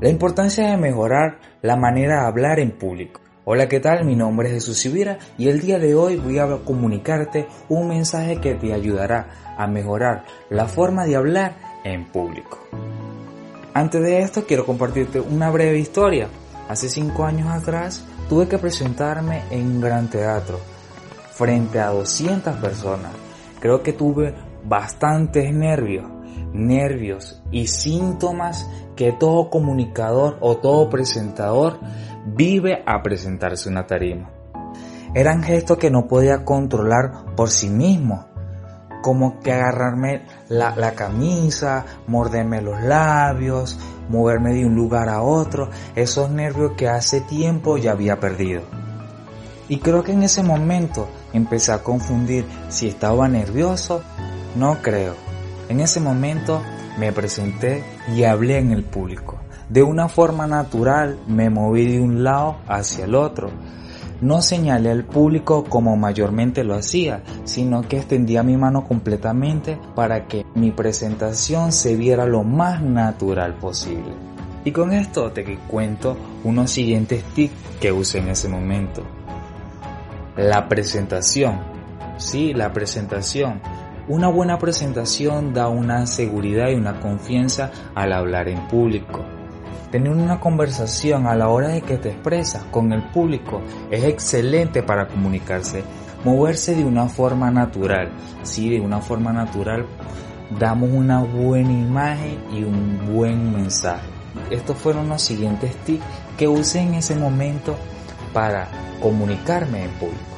La importancia de mejorar la manera de hablar en público. Hola, ¿qué tal? Mi nombre es Jesús Sibira y el día de hoy voy a comunicarte un mensaje que te ayudará a mejorar la forma de hablar en público. Antes de esto quiero compartirte una breve historia. Hace cinco años atrás tuve que presentarme en un gran teatro frente a 200 personas. Creo que tuve bastantes nervios, nervios y síntomas que todo comunicador o todo presentador vive a presentarse una tarima. Eran gestos que no podía controlar por sí mismo, como que agarrarme la, la, camisa, morderme los labios, moverme de un lugar a otro, esos nervios que hace tiempo ya había perdido. Y creo que en ese momento empecé a confundir si estaba nervioso, no creo. En ese momento me presenté y hablé en el público. De una forma natural me moví de un lado hacia el otro. No señalé al público como mayormente lo hacía, sino que extendía mi mano completamente para que mi presentación se viera lo más natural posible. Y con esto te cuento unos siguientes tips que usé en ese momento. La presentación. Sí, la presentación. Una buena presentación da una seguridad y una confianza al hablar en público. Tener una conversación a la hora de que te expresas con el público es excelente para comunicarse. Moverse de una forma natural. Sí, de una forma natural damos una buena imagen y un buen mensaje. Estos fueron los siguientes tips que usé en ese momento para comunicarme en público.